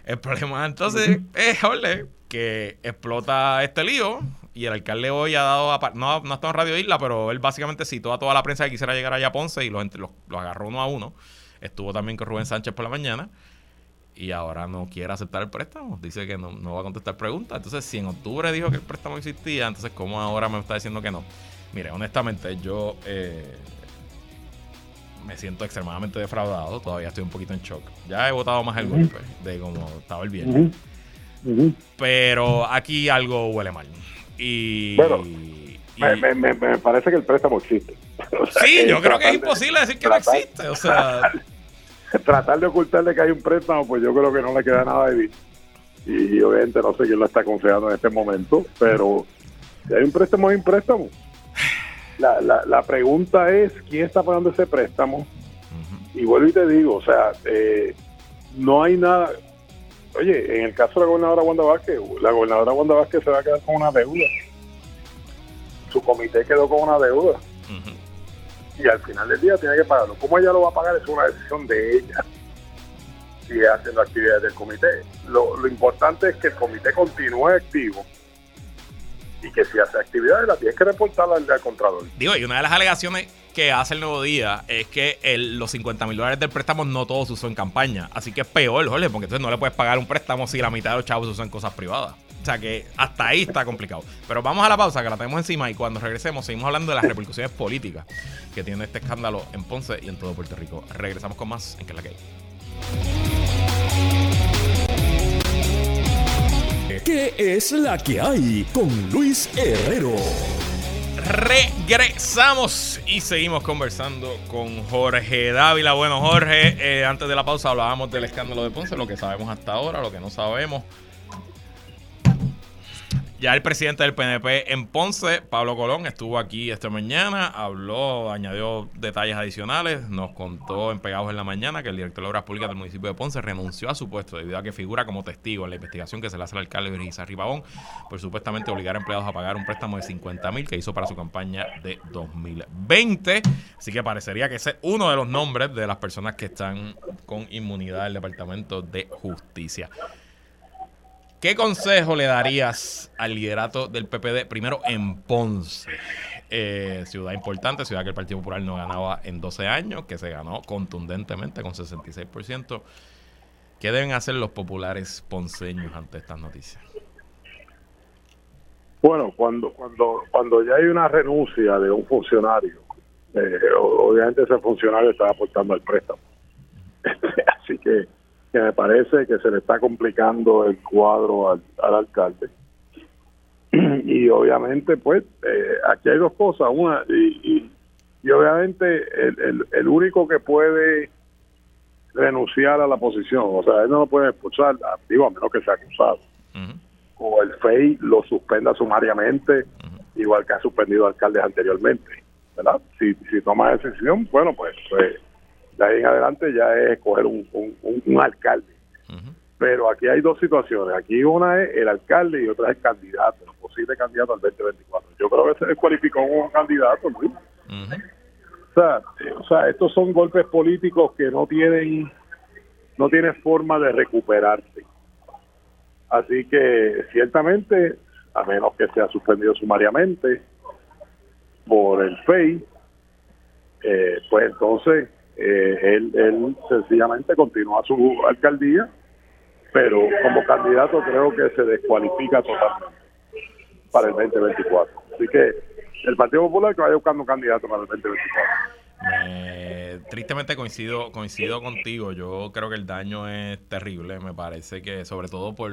El problema entonces es, ole, que explota este lío y el alcalde hoy ha dado, no, no está en Radio Isla, pero él básicamente citó a toda la prensa que quisiera llegar allá a Ponce y los, los, los agarró uno a uno. Estuvo también con Rubén Sánchez por la mañana y ahora no quiere aceptar el préstamo. Dice que no, va a contestar preguntas. Entonces, si en octubre dijo que el préstamo existía, entonces, ¿cómo ahora me está diciendo que no? Mire, honestamente, yo. Eh, me siento extremadamente defraudado. Todavía estoy un poquito en shock. Ya he votado más el golpe de como estaba el viernes. Pero aquí algo huele mal. Y. me, parece que el préstamo existe. sí, yo creo que es imposible decir que no existe. O sea. Tratar de ocultarle que hay un préstamo, pues yo creo que no le queda nada de vista. Y obviamente no sé quién lo está aconsejando en este momento, pero si hay un préstamo, hay un préstamo. La, la, la pregunta es, ¿quién está pagando ese préstamo? Y vuelvo y te digo, o sea, eh, no hay nada. Oye, en el caso de la gobernadora Wanda Vázquez, la gobernadora Wanda Vázquez se va a quedar con una deuda. Su comité quedó con una deuda. Y al final del día tiene que pagarlo. ¿Cómo ella lo va a pagar? Es una decisión de ella. Sigue haciendo actividades del comité. Lo, importante es que el comité continúe activo y que si hace actividades la tienes que reportar al, al Contralor. Digo, y una de las alegaciones que hace el nuevo día es que los 50 mil dólares del préstamo no todos se usó en campaña. Así que es peor, Jorge, porque entonces no le puedes pagar un préstamo si la mitad de los chavos se usan en cosas privadas. Sea que hasta ahí está complicado. Pero vamos a la pausa, que la tenemos encima, y cuando regresemos seguimos hablando de las repercusiones políticas que tiene este escándalo en Ponce y en todo Puerto Rico. Regresamos con más en que es la que hay. ¿Qué es la que hay con Luis Herrero? Regresamos y seguimos conversando con Jorge Dávila. Bueno, Jorge, eh, antes de la pausa hablábamos del escándalo de Ponce, lo que sabemos hasta ahora, lo que no sabemos. Ya el presidente del PNP en Ponce, Pablo Colón, estuvo aquí esta mañana, habló, añadió detalles adicionales, nos contó en Pegados en la Mañana que el director de Obras Públicas del municipio de Ponce renunció a su puesto debido a que figura como testigo en la investigación que se le hace al alcalde Virginia Ribabón por supuestamente obligar a empleados a pagar un préstamo de 50 mil que hizo para su campaña de 2020. Así que parecería que ese es uno de los nombres de las personas que están con inmunidad del Departamento de Justicia. ¿Qué consejo le darías al liderato del PPD primero en Ponce? Eh, ciudad importante, ciudad que el Partido Popular no ganaba en 12 años, que se ganó contundentemente con 66%. ¿Qué deben hacer los populares ponceños ante estas noticias? Bueno, cuando cuando cuando ya hay una renuncia de un funcionario, eh, obviamente ese funcionario está aportando el préstamo. Así que que me parece que se le está complicando el cuadro al, alcalde. y obviamente, pues, eh, aquí hay dos cosas. Una, y, y, obviamente el, el, único que puede renunciar a la posición, o sea, él no lo puede expulsar, digo, a menos que sea acusado. O el FEI lo suspenda sumariamente, igual que ha suspendido alcaldes anteriormente. ¿verdad? Si, si toma esa decisión, bueno, pues, pues de ahí en adelante ya es escoger un, un, alcalde. Pero aquí hay dos situaciones. Aquí una es el alcalde y otra es el candidato, el posible candidato al 2024. Yo creo que se descualificó un candidato, Luis. o, sea, eh, o sea, estos son golpes políticos que no tienen no tienen forma de recuperarse. Así que ciertamente, a menos que sea suspendido sumariamente por el FEI, eh, pues entonces eh, él, él sencillamente continúa su alcaldía, pero como candidato creo que se descualifica totalmente para el 2024. Así que el Partido Popular que vaya buscando un candidato para el 2024. tristemente coincido coincido contigo. Yo creo que el daño es terrible. Me parece que sobre todo por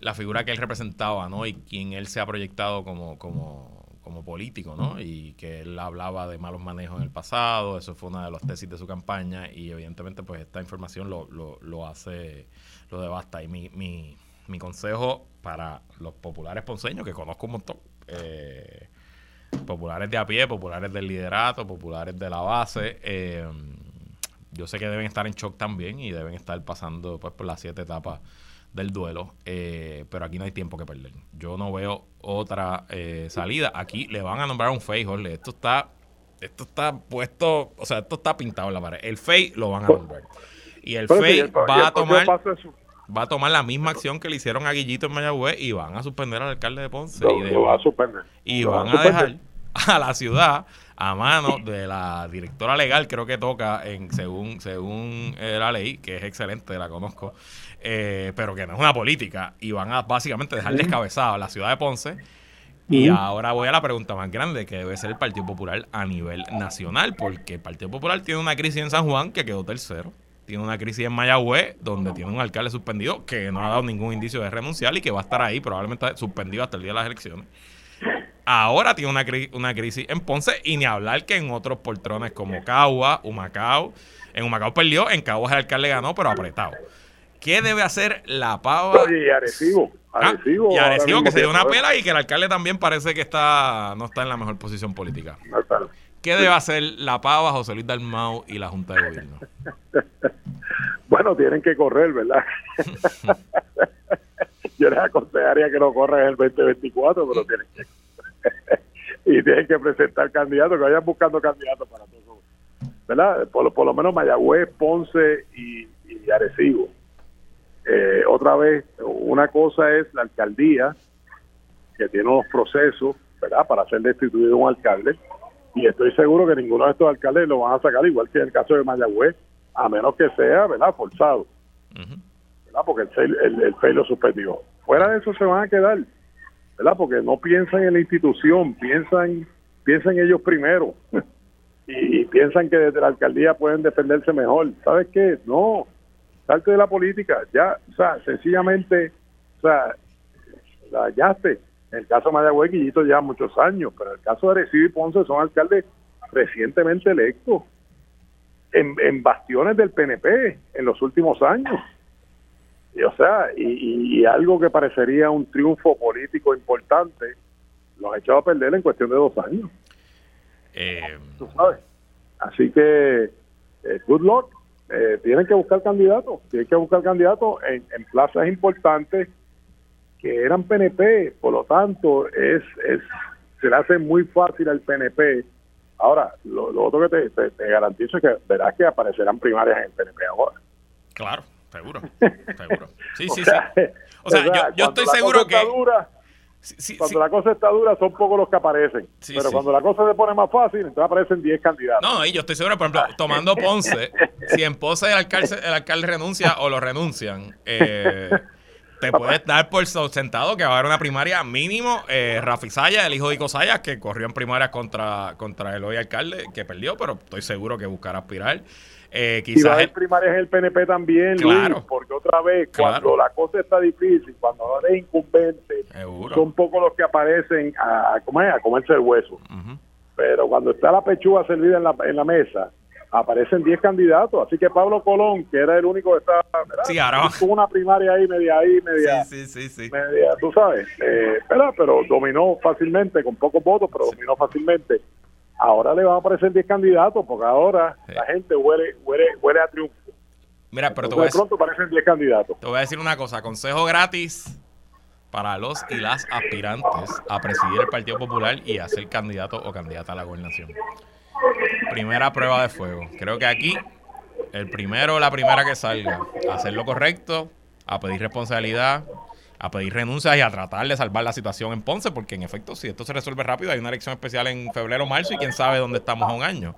la figura que él representaba, ¿no? Y quien él se ha proyectado como como como político, ¿no? Y que él hablaba de malos manejos en el pasado, eso fue una de las tesis de su campaña y evidentemente pues esta información lo, lo, lo hace, lo devasta. Y mi, mi, mi consejo para los populares ponceños, que conozco un montón, eh, populares de a pie, populares del liderato, populares de la base, eh, yo sé que deben estar en shock también y deben estar pasando pues por las siete etapas del duelo, eh, pero aquí no hay tiempo que perder. Yo no veo otra eh, salida. Aquí le van a nombrar un FEI, Jorge. Esto está, esto está puesto, o sea, esto está pintado en la pared. El FEI lo van a nombrar. Y el FEI va a tomar va a tomar la misma acción que le hicieron a Guillito en Mayagüez y van a suspender al alcalde de Ponce. y, a suspender. y van a dejar a la ciudad a mano de la directora legal, creo que toca en según según eh, la ley, que es excelente, la conozco, eh, pero que no es una política, y van a básicamente dejar descabezada la ciudad de Ponce Y ahora voy a la pregunta más grande, que debe ser el Partido Popular a nivel nacional, porque el Partido Popular tiene una crisis en San Juan que quedó tercero, tiene una crisis en Mayagüez, donde tiene un alcalde suspendido que no ha dado ningún indicio de renunciar y que va a estar ahí probablemente suspendido hasta el día de las elecciones. Ahora tiene una, una crisis en Ponce y ni hablar que en otros portrones como Cagua, Humacao. En Humacao perdió, en Caguas el alcalde ganó, pero apretado. ¿Qué debe hacer la pava? y Arecibo. Ah, y Arecibo que se dio una pela y que el alcalde también parece que está no está en la mejor posición política. ¿Qué debe hacer la pava, José Luis Dalmau y la Junta de Gobierno? bueno, tienen que correr, ¿verdad? Yo les aconsejaría que no corran en el 2024, pero tienen que y tienen que presentar candidatos, que vayan buscando candidatos para todo ¿verdad? Por, por lo menos Mayagüez, Ponce y, y Arecibo. Eh, otra vez, una cosa es la alcaldía, que tiene unos procesos, ¿verdad?, para ser destituido un alcalde, y estoy seguro que ninguno de estos alcaldes lo van a sacar, igual que en el caso de Mayagüez, a menos que sea, ¿verdad?, forzado, ¿verdad?, porque el, el, el lo suspendió. Fuera de eso se van a quedar, ¿verdad?, porque no piensan en la institución, piensan, piensan ellos primero, y, y piensan que desde la alcaldía pueden defenderse mejor. ¿Sabes qué? No, salte de la política, ya, o sea, sencillamente, o sea, la hallaste. En el caso de Mayagüez, Guillito lleva muchos años, pero en el caso de Arecibo y Ponce son alcaldes recientemente electos en, en bastiones del PNP en los últimos años. Y, o sea, y, algo que parecería un triunfo político importante, lo han echado a perder en cuestión de dos años. Eh... ¿Tú sabes? Así que, eh, good luck eh, tienen que buscar candidatos, tienen que buscar candidatos en, plazas importantes que eran PNP, por lo tanto es, es se le hace muy fácil al PNP. Ahora, lo, otro que te, garantizo es que verás que aparecerán primarias en el PNP ahora. Claro, seguro, seguro. Sí, sí, sí. O sea, yo, yo estoy seguro que... cuando la cosa está dura son pocos los que aparecen. pero cuando la cosa se pone más fácil, entonces aparecen 10 candidatos. No, y yo estoy seguro, por ejemplo, tomando Ponce, si en Ponce el alcalde, el alcalde renuncia o lo renuncian, eh, te puedes dar por sentado que va a haber una primaria mínimo. Eh, Rafi Saya, el hijo de Ico Sayas, que corrió en primaria contra, contra el hoy alcalde, que perdió, pero estoy seguro que buscará aspirar. Eh, quizás y va a es el PNP también, claro, porque otra vez, cuando la cosa está difícil, cuando no eres incumbente, son pocos los que aparecen a, comer, a comerse el hueso. Pero cuando está la pechuga servida en la, en la mesa, aparecen 10 candidatos. Así que Pablo Colón, que era el único que estaba, Sí, ahora Tuvo una primaria ahí, media ahí, media. Sí, sí, sí. Media, tú sabes. Eh, pero dominó fácilmente, con pocos votos, pero dominó fácilmente ahora le van a aparecer 10 candidatos porque ahora la gente huele, huele, huele a triunfo. Mira, pero te voy de pronto aparecen 10 candidatos. Te voy a decir una cosa, consejo gratis para los y las aspirantes a presidir el Partido Popular y a ser candidato o candidata a la gobernación. Primera prueba de fuego. Creo que aquí el primero o la primera que salga a hacer lo correcto, a pedir responsabilidad, a pedir renuncias y a tratar de salvar la situación en Ponce, porque en efecto, si esto se resuelve rápido, hay una elección especial en febrero o marzo y quién sabe dónde estamos a un año.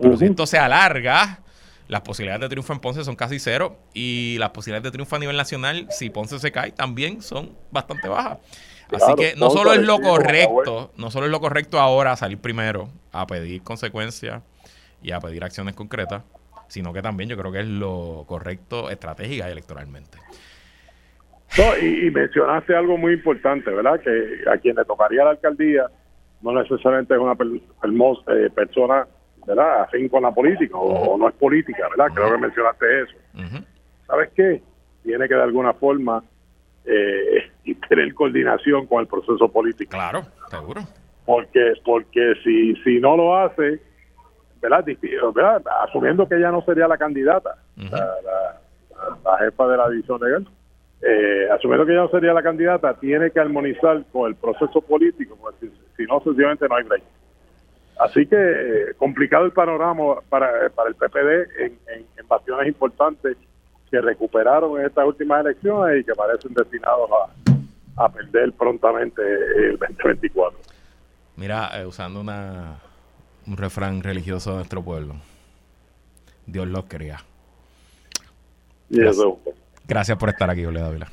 Pero si esto se alarga, las posibilidades de triunfo en Ponce son casi cero y las posibilidades de triunfo a nivel nacional, si Ponce se cae, también son bastante bajas. Así que no solo es lo correcto, no solo es lo correcto ahora salir primero a pedir consecuencias y a pedir acciones concretas, sino que también yo creo que es lo correcto estratégica y electoralmente. No, y, mencionaste algo muy importante, ¿verdad? Que a quien le tocaría la alcaldía no necesariamente es una eh, persona, ¿verdad? Afín con la política o, no es política, ¿verdad? Creo que mencionaste eso. ¿Sabes qué? Tiene que de alguna forma eh, tener coordinación con el proceso político. Claro, seguro. Porque, porque si, si no lo hace, ¿verdad? Asumiendo que ella no sería la candidata, la, la, jefa de la división legal eh, asumiendo que ella no sería la candidata, tiene que armonizar con el proceso político, porque si, no, sencillamente no hay break. Así que eh, complicado el panorama para, para el PPD en, en, en bastiones importantes que recuperaron en estas últimas elecciones y que parecen destinados a, a perder prontamente el 2024. Mira, eh, usando una, un refrán religioso de nuestro pueblo, Dios los crea. Y eso. Gracias por estar aquí, Ole Dávila.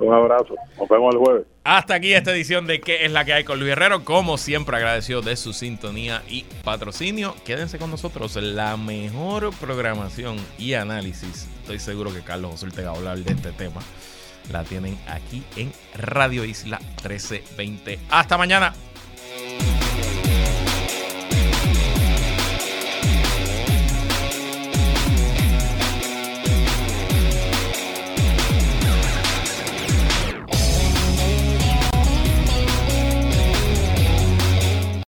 Un abrazo. Nos vemos el jueves. Hasta aquí esta edición de ¿Qué es la que hay con Luis Herrero? Como siempre, agradecido de su sintonía y patrocinio. Quédense con nosotros. La mejor programación y análisis. Estoy seguro que Carlos José te va a hablar de este tema. La tienen aquí en Radio Isla 1320. Hasta mañana.